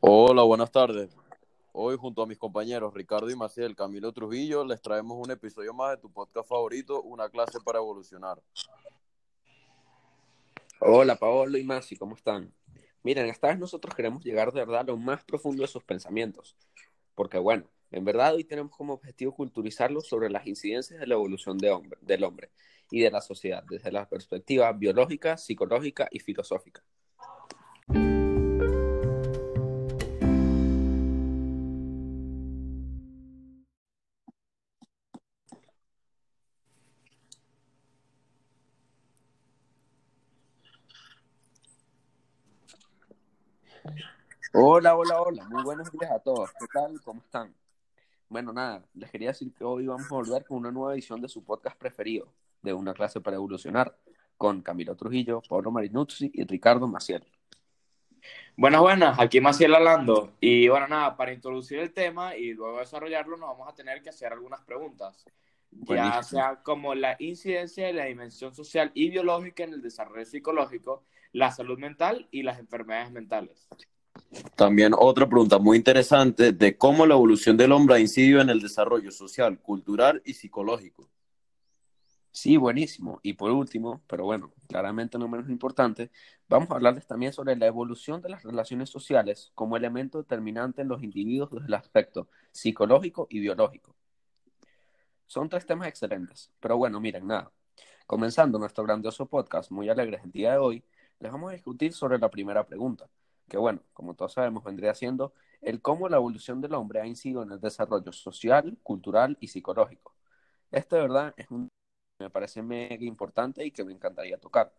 Hola, buenas tardes. Hoy junto a mis compañeros Ricardo y Maciel, Camilo Trujillo, les traemos un episodio más de tu podcast favorito, Una clase para evolucionar. Hola Paolo y Masi, ¿cómo están? Miren, esta vez nosotros queremos llegar de verdad a lo más profundo de sus pensamientos, porque bueno, en verdad hoy tenemos como objetivo culturizarlos sobre las incidencias de la evolución de hombre, del hombre y de la sociedad desde la perspectiva biológica, psicológica y filosófica. Hola, hola, hola, muy buenos días a todos. ¿Qué tal? ¿Cómo están? Bueno, nada, les quería decir que hoy vamos a volver con una nueva edición de su podcast preferido, de Una clase para evolucionar, con Camilo Trujillo, Pablo Marinuzzi y Ricardo Maciel. Buenas, buenas, aquí Maciel hablando. Y bueno, nada, para introducir el tema y luego desarrollarlo, nos vamos a tener que hacer algunas preguntas. Ya sea como la incidencia de la dimensión social y biológica en el desarrollo psicológico, la salud mental y las enfermedades mentales. También otra pregunta muy interesante de cómo la evolución del hombre ha incidido en el desarrollo social, cultural y psicológico. Sí, buenísimo. Y por último, pero bueno, claramente no menos importante, vamos a hablarles también sobre la evolución de las relaciones sociales como elemento determinante en los individuos desde el aspecto psicológico y biológico. Son tres temas excelentes, pero bueno, miren, nada. Comenzando nuestro grandioso podcast muy alegres el día de hoy, les vamos a discutir sobre la primera pregunta, que bueno, como todos sabemos, vendría siendo el cómo la evolución del hombre ha incidido en el desarrollo social, cultural y psicológico. Este, de verdad, es un me parece mega importante y que me encantaría tocar.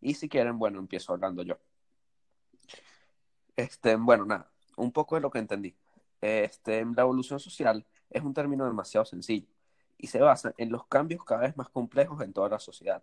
Y si quieren, bueno, empiezo hablando yo. Este, bueno, nada, un poco de lo que entendí. Este, la evolución social es un término demasiado sencillo y se basa en los cambios cada vez más complejos en toda la sociedad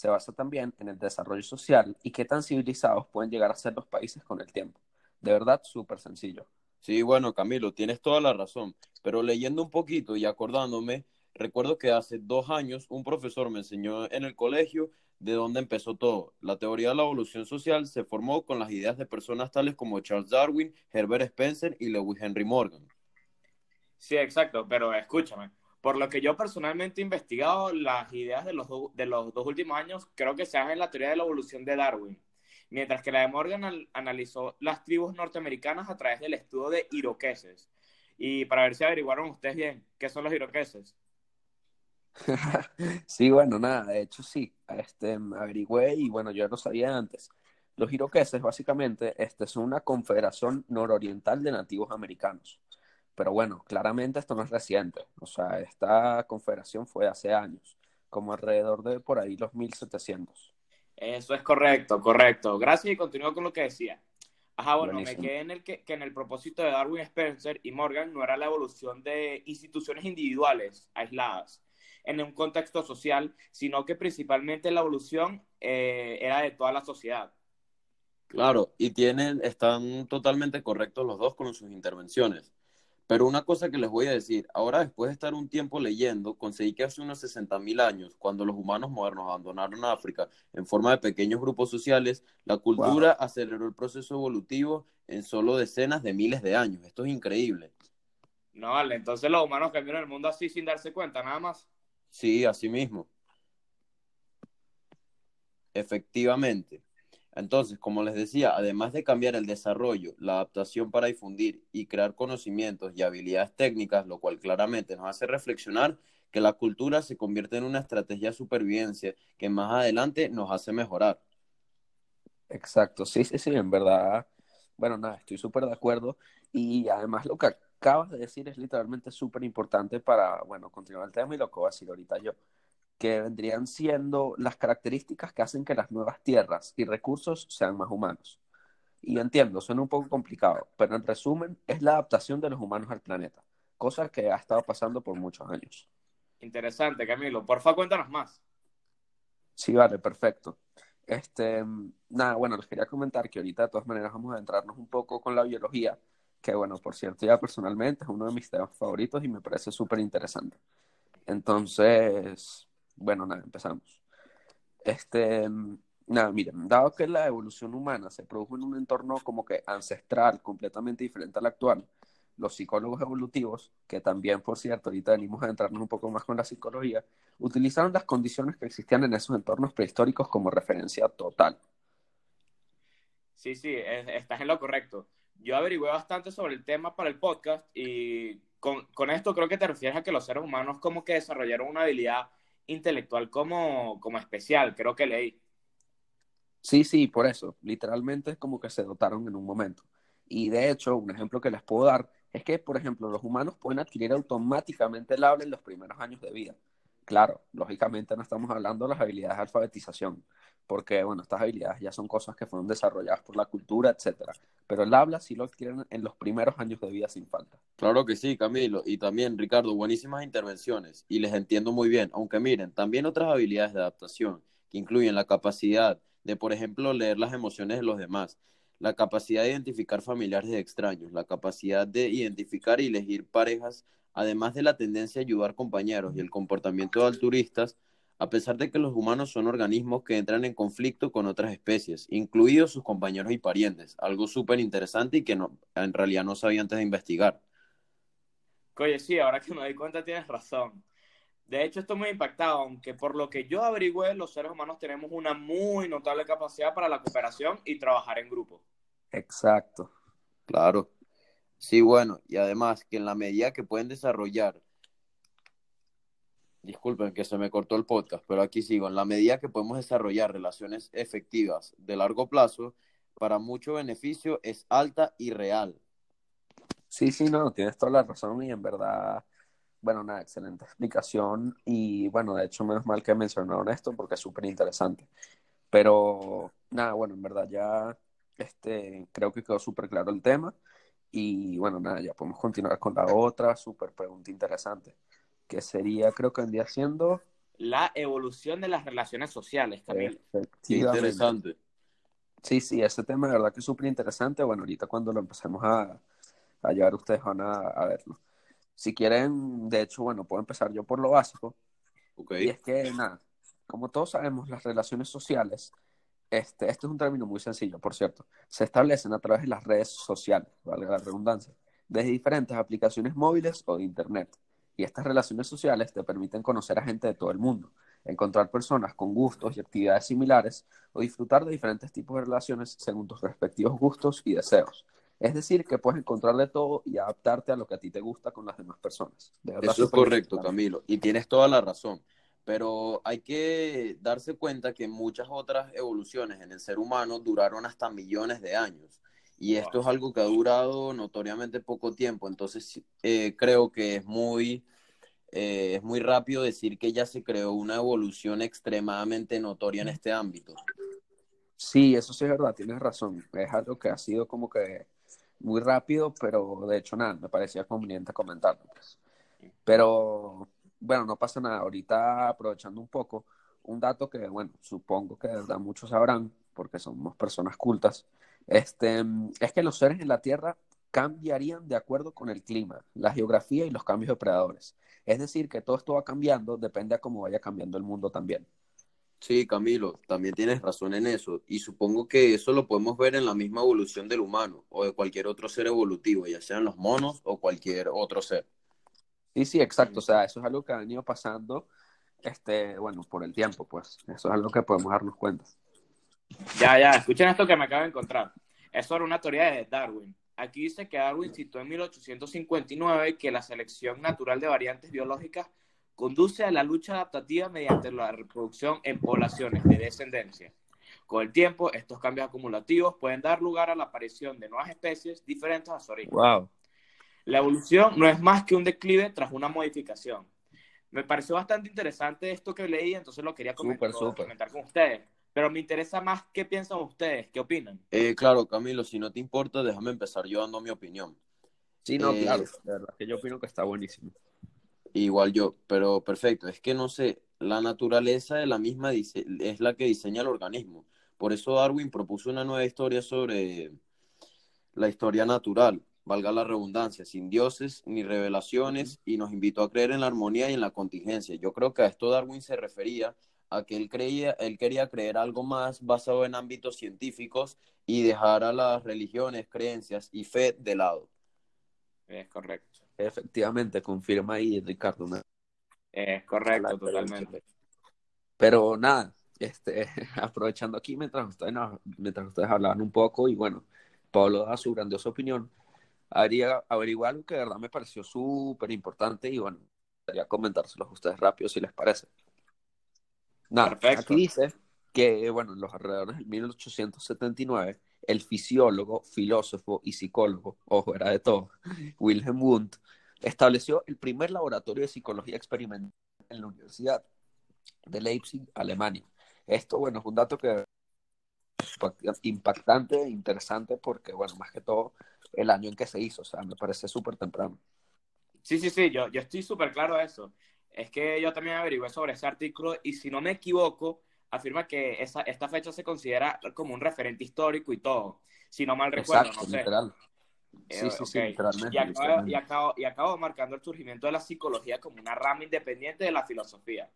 se basa también en el desarrollo social y qué tan civilizados pueden llegar a ser los países con el tiempo. De verdad, súper sencillo. Sí, bueno, Camilo, tienes toda la razón, pero leyendo un poquito y acordándome, recuerdo que hace dos años un profesor me enseñó en el colegio de dónde empezó todo. La teoría de la evolución social se formó con las ideas de personas tales como Charles Darwin, Herbert Spencer y Lewis Henry Morgan. Sí, exacto, pero escúchame, por lo que yo personalmente he investigado, las ideas de los, de los dos últimos años creo que se hacen en la teoría de la evolución de Darwin, mientras que la de Morgan analizó las tribus norteamericanas a través del estudio de iroqueses. Y para ver si averiguaron ustedes bien, ¿qué son los iroqueses? sí, bueno, nada, de hecho sí, este, averigüé y bueno, yo lo sabía antes. Los iroqueses básicamente este, son una confederación nororiental de nativos americanos. Pero bueno, claramente esto no es reciente. O sea, esta confederación fue hace años, como alrededor de por ahí los 1700. Eso es correcto, correcto. Gracias y continúo con lo que decía. Ajá, bueno, me quedé en el que, que, en el propósito de Darwin Spencer y Morgan no era la evolución de instituciones individuales aisladas en un contexto social, sino que principalmente la evolución eh, era de toda la sociedad. Claro, y tienen, están totalmente correctos los dos con sus intervenciones. Pero una cosa que les voy a decir, ahora después de estar un tiempo leyendo, conseguí que hace unos 60.000 años, cuando los humanos modernos abandonaron África en forma de pequeños grupos sociales, la cultura aceleró el proceso evolutivo en solo decenas de miles de años. Esto es increíble. No, vale, entonces los humanos cambiaron el mundo así sin darse cuenta, nada más. Sí, así mismo. Efectivamente. Entonces, como les decía, además de cambiar el desarrollo, la adaptación para difundir y crear conocimientos y habilidades técnicas, lo cual claramente nos hace reflexionar que la cultura se convierte en una estrategia de supervivencia que más adelante nos hace mejorar. Exacto, sí, sí, sí, en verdad. Bueno, nada, estoy súper de acuerdo. Y además lo que acabas de decir es literalmente súper importante para, bueno, continuar el tema y lo que voy a decir ahorita yo que vendrían siendo las características que hacen que las nuevas tierras y recursos sean más humanos. Y entiendo, suena un poco complicado, pero en resumen es la adaptación de los humanos al planeta, cosa que ha estado pasando por muchos años. Interesante, Camilo. Porfa, cuéntanos más. Sí, vale, perfecto. Este, nada, bueno, les quería comentar que ahorita de todas maneras vamos a adentrarnos un poco con la biología, que bueno, por cierto, ya personalmente es uno de mis temas favoritos y me parece súper interesante. Entonces, bueno, nada, empezamos. Este, nada, miren, dado que la evolución humana se produjo en un entorno como que ancestral, completamente diferente al actual, los psicólogos evolutivos, que también, por cierto, ahorita venimos a entrarnos un poco más con la psicología, utilizaron las condiciones que existían en esos entornos prehistóricos como referencia total. Sí, sí, estás en lo correcto. Yo averigué bastante sobre el tema para el podcast y con, con, esto creo que te refieres a que los seres humanos como que desarrollaron una habilidad intelectual como, como especial, creo que leí. Sí, sí, por eso. Literalmente es como que se dotaron en un momento. Y de hecho, un ejemplo que les puedo dar es que, por ejemplo, los humanos pueden adquirir automáticamente el habla en los primeros años de vida. Claro, lógicamente no estamos hablando de las habilidades de alfabetización, porque, bueno, estas habilidades ya son cosas que fueron desarrolladas por la cultura, etcétera. Pero el habla sí lo adquieren en los primeros años de vida sin falta. Claro que sí, Camilo. Y también, Ricardo, buenísimas intervenciones y les entiendo muy bien. Aunque miren, también otras habilidades de adaptación que incluyen la capacidad de, por ejemplo, leer las emociones de los demás, la capacidad de identificar familiares de extraños, la capacidad de identificar y elegir parejas, además de la tendencia a ayudar compañeros y el comportamiento de alturistas, a pesar de que los humanos son organismos que entran en conflicto con otras especies, incluidos sus compañeros y parientes, algo súper interesante y que no, en realidad no sabía antes de investigar. Oye, sí, ahora que me doy cuenta tienes razón. De hecho, estoy muy impactado, aunque por lo que yo averigüé, los seres humanos tenemos una muy notable capacidad para la cooperación y trabajar en grupo. Exacto. Claro. Sí, bueno, y además que en la medida que pueden desarrollar, disculpen que se me cortó el podcast, pero aquí sigo, en la medida que podemos desarrollar relaciones efectivas de largo plazo, para mucho beneficio es alta y real. Sí, sí, no, tienes toda la razón y en verdad bueno, una excelente explicación y bueno, de hecho menos mal que mencionaron esto porque es súper interesante. Pero nada, bueno, en verdad ya este, creo que quedó súper claro el tema y bueno, nada, ya podemos continuar con la otra súper pregunta interesante, que sería, creo que vendría siendo... La evolución de las relaciones sociales, también. Interesante. Sí, sí, ese tema de verdad que es súper interesante. Bueno, ahorita cuando lo empecemos a, a llevar ustedes van a, a verlo. Si quieren, de hecho, bueno, puedo empezar yo por lo básico. Okay. Y es que, nada, como todos sabemos, las relaciones sociales, este, este es un término muy sencillo, por cierto, se establecen a través de las redes sociales, valga la redundancia, desde diferentes aplicaciones móviles o de Internet. Y estas relaciones sociales te permiten conocer a gente de todo el mundo, encontrar personas con gustos y actividades similares o disfrutar de diferentes tipos de relaciones según tus respectivos gustos y deseos. Es decir, que puedes encontrar de todo y adaptarte a lo que a ti te gusta con las demás personas. Eso es correcto, Camilo, y tienes toda la razón. Pero hay que darse cuenta que muchas otras evoluciones en el ser humano duraron hasta millones de años. Y esto es algo que ha durado notoriamente poco tiempo. Entonces, eh, creo que es muy, eh, es muy rápido decir que ya se creó una evolución extremadamente notoria en este ámbito. Sí, eso sí es verdad, tienes razón. Es algo que ha sido como que muy rápido, pero de hecho nada, me parecía conveniente comentarlo. Pues. Pero bueno, no pasa nada. Ahorita aprovechando un poco, un dato que, bueno, supongo que de verdad muchos sabrán, porque somos personas cultas, este, es que los seres en la Tierra cambiarían de acuerdo con el clima, la geografía y los cambios de predadores. Es decir, que todo esto va cambiando, depende a cómo vaya cambiando el mundo también. Sí, Camilo, también tienes razón en eso. Y supongo que eso lo podemos ver en la misma evolución del humano o de cualquier otro ser evolutivo, ya sean los monos o cualquier otro ser. Sí, sí, exacto. O sea, eso es algo que ha venido pasando, este, bueno, por el tiempo, pues. Eso es algo que podemos darnos cuenta. Ya, ya, escuchen esto que me acabo de encontrar. Es sobre una teoría de Darwin. Aquí dice que Darwin citó en 1859 que la selección natural de variantes biológicas conduce a la lucha adaptativa mediante la reproducción en poblaciones de descendencia. Con el tiempo, estos cambios acumulativos pueden dar lugar a la aparición de nuevas especies diferentes a su origen. Wow. La evolución no es más que un declive tras una modificación. Me pareció bastante interesante esto que leí, entonces lo quería comentar, comentar con ustedes. Pero me interesa más qué piensan ustedes, qué opinan. Eh, claro, Camilo, si no te importa, déjame empezar yo dando mi opinión. Sí, no, eh, claro, de verdad que yo opino que está buenísimo. Igual yo, pero perfecto. Es que no sé, la naturaleza de la misma es la que diseña el organismo. Por eso Darwin propuso una nueva historia sobre la historia natural. valga la redundancia, sin dioses ni revelaciones y nos invitó a creer en la armonía y en la contingencia. Yo creo que a esto Darwin se refería a que él creía, él quería creer algo más basado en ámbitos científicos y dejar a las religiones, creencias y fe de lado. Es correcto. Efectivamente, confirma ahí Ricardo. Es correcto, totalmente. Pero nada, este, aprovechando aquí mientras ustedes, mientras ustedes hablaban un poco y bueno, Pablo da su grandiosa opinión, haría averiguar algo que de verdad me pareció súper importante y bueno, quería comentárselos a ustedes rápido si les parece. Nada, aquí dice que, bueno, en los alrededores del 1879, el fisiólogo, filósofo y psicólogo, ojo, era de todo, Wilhelm Wundt, estableció el primer laboratorio de psicología experimental en la Universidad de Leipzig, Alemania. Esto, bueno, es un dato que impactante e interesante porque, bueno, más que todo, el año en que se hizo, o sea, me parece súper temprano. Sí, sí, sí, yo, yo estoy súper claro de eso es que yo también averigué sobre ese artículo y si no me equivoco, afirma que esa, esta fecha se considera como un referente histórico y todo. Si no mal recuerdo, no sé. Literal. Sí, sí, sí, literalmente. Y acabo, y, acabo, marcando el surgimiento de la psicología como una rama independiente de la filosofía.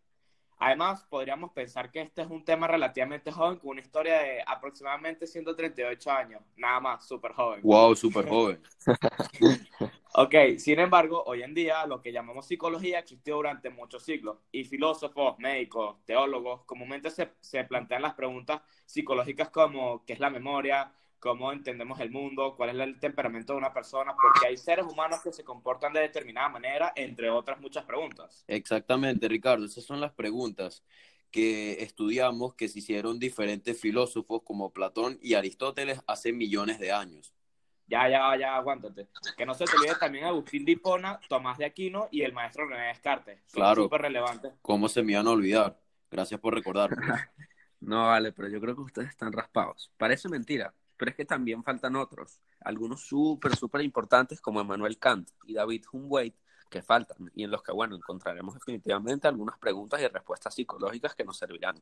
Además, podríamos pensar que este es un tema relativamente joven, con una historia de aproximadamente 138 años. Nada más, súper joven. Wow, súper joven. ok, sin embargo, hoy en día lo que llamamos psicología existió durante muchos siglos y filósofos, médicos, teólogos comúnmente se, se plantean las preguntas psicológicas como qué es la memoria, cómo entendemos el mundo, cuál es el temperamento de una persona, porque hay seres humanos que se comportan de determinada manera, entre otras muchas preguntas. Exactamente, Ricardo, esas son las preguntas que estudiamos que se hicieron diferentes filósofos como Platón y Aristóteles hace millones de años. Ya, ya, ya, aguántate. Que no se te olvide también Agustín de Hipona, Tomás de Aquino y el maestro René Descartes. claro. Súper relevantes. ¿Cómo se me iban a olvidar? Gracias por recordarme. no, vale, pero yo creo que ustedes están raspados. Parece mentira, pero es que también faltan otros, algunos súper, súper importantes como Emmanuel Kant y David Hume que faltan y en los que, bueno, encontraremos definitivamente algunas preguntas y respuestas psicológicas que nos servirán.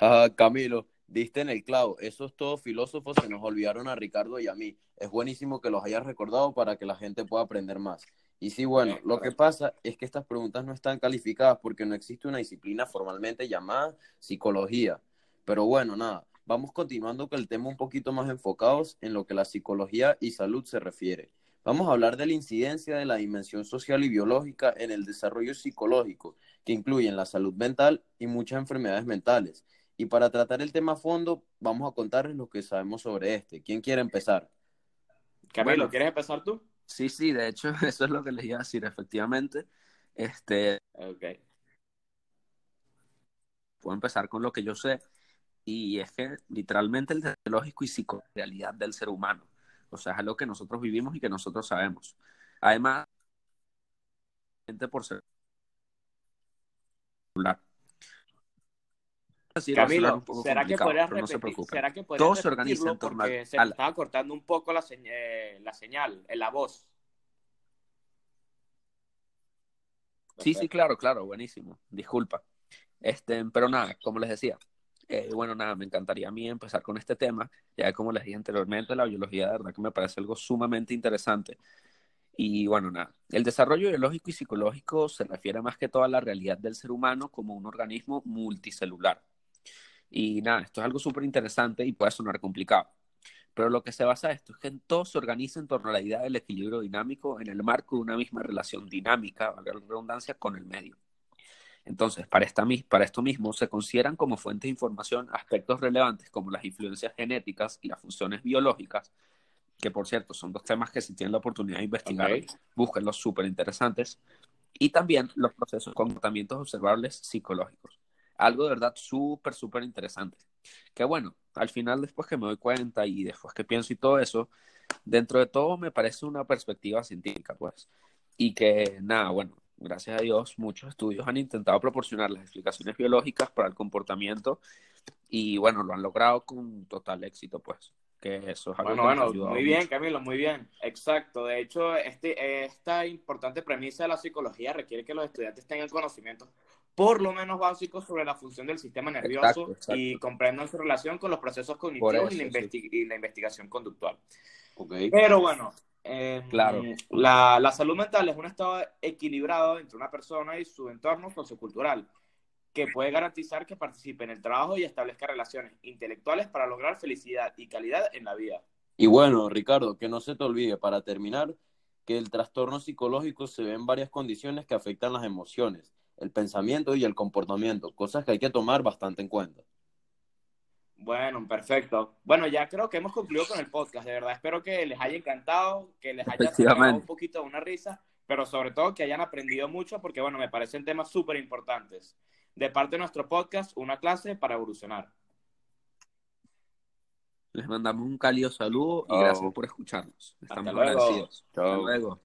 Ah, Camilo, diste en el clavo. Esos todos filósofos se nos olvidaron a Ricardo y a mí. Es buenísimo que los hayas recordado para que la gente pueda aprender más. Y sí, bueno, lo que pasa es que estas preguntas no están calificadas porque no existe una disciplina formalmente llamada psicología. Pero bueno, nada, Vamos continuando con el tema un poquito más enfocados en lo que la psicología y salud se refiere. Vamos a hablar de la incidencia de la dimensión social y biológica en el desarrollo psicológico, que incluyen la salud mental y muchas enfermedades mentales. Y para tratar el tema a fondo, vamos a contarles lo que sabemos sobre este. ¿Quién quiere empezar? Camilo, ¿quieres empezar tú? Sí, sí, de hecho, eso es lo que les iba a decir, efectivamente. Este. Ok. Puedo empezar con lo que yo sé y es que literalmente el lógico y psico-realidad del ser humano. O sea, es algo que nosotros vivimos y que nosotros sabemos. Además, por ser Camilo, ¿será que podrías repetir? No ¿Será que Todo se organiza en torno porque se estaba cortando un poco la, eh, la señal, la voz. Sí, sí, claro, claro, buenísimo. Disculpa. Este, pero nada, como les decía, eh, bueno, nada, me encantaría a mí empezar con este tema, ya como les dije anteriormente, la biología de verdad que me parece algo sumamente interesante. Y bueno, nada, el desarrollo biológico y psicológico se refiere más que todo a la realidad del ser humano como un organismo multicelular. Y nada, esto es algo súper interesante y puede sonar complicado. Pero lo que se basa esto es que todo se organiza en torno a la idea del equilibrio dinámico en el marco de una misma relación dinámica, valga la redundancia, con el medio. Entonces, para, esta, para esto mismo, se consideran como fuente de información aspectos relevantes como las influencias genéticas y las funciones biológicas, que por cierto son dos temas que si tienen la oportunidad de investigar, búsquenlos súper interesantes, y también los procesos, comportamientos observables psicológicos. Algo de verdad súper, súper interesante. Que bueno, al final después que me doy cuenta y después que pienso y todo eso, dentro de todo me parece una perspectiva científica, pues. Y que nada, bueno, gracias a Dios, muchos estudios han intentado proporcionar las explicaciones biológicas para el comportamiento y bueno, lo han logrado con total éxito, pues. Que eso es algo bueno, bueno, muy bien, Camilo, muy bien. Exacto. De hecho, este, esta importante premisa de la psicología requiere que los estudiantes tengan conocimientos por lo menos básicos sobre la función del sistema nervioso y comprendan su relación con los procesos cognitivos y, la investigación conductual. Pero bueno, eh, Claro. La, la salud mental es un estado equilibrado entre una persona y su entorno sociocultural, que puede garantizar que participe en el trabajo y establezca relaciones intelectuales para lograr felicidad y calidad en la vida. Y bueno, Ricardo, que no se te olvide, para terminar, que el trastorno psicológico se ve en varias condiciones que afectan las emociones, el pensamiento y el comportamiento, cosas que hay que tomar bastante en cuenta. Bueno, perfecto. Bueno, ya creo que hemos concluido con el podcast. De verdad, espero que les haya encantado, que les haya Efectivamente. un poquito de una risa, pero sobre todo que hayan aprendido mucho porque, bueno, me parecen temas súper importantes. De parte de nuestro podcast, una clase para evolucionar. Les mandamos un cálido saludo y gracias por escucharnos. Estamos luego. agradecidos. Chao. Hasta luego.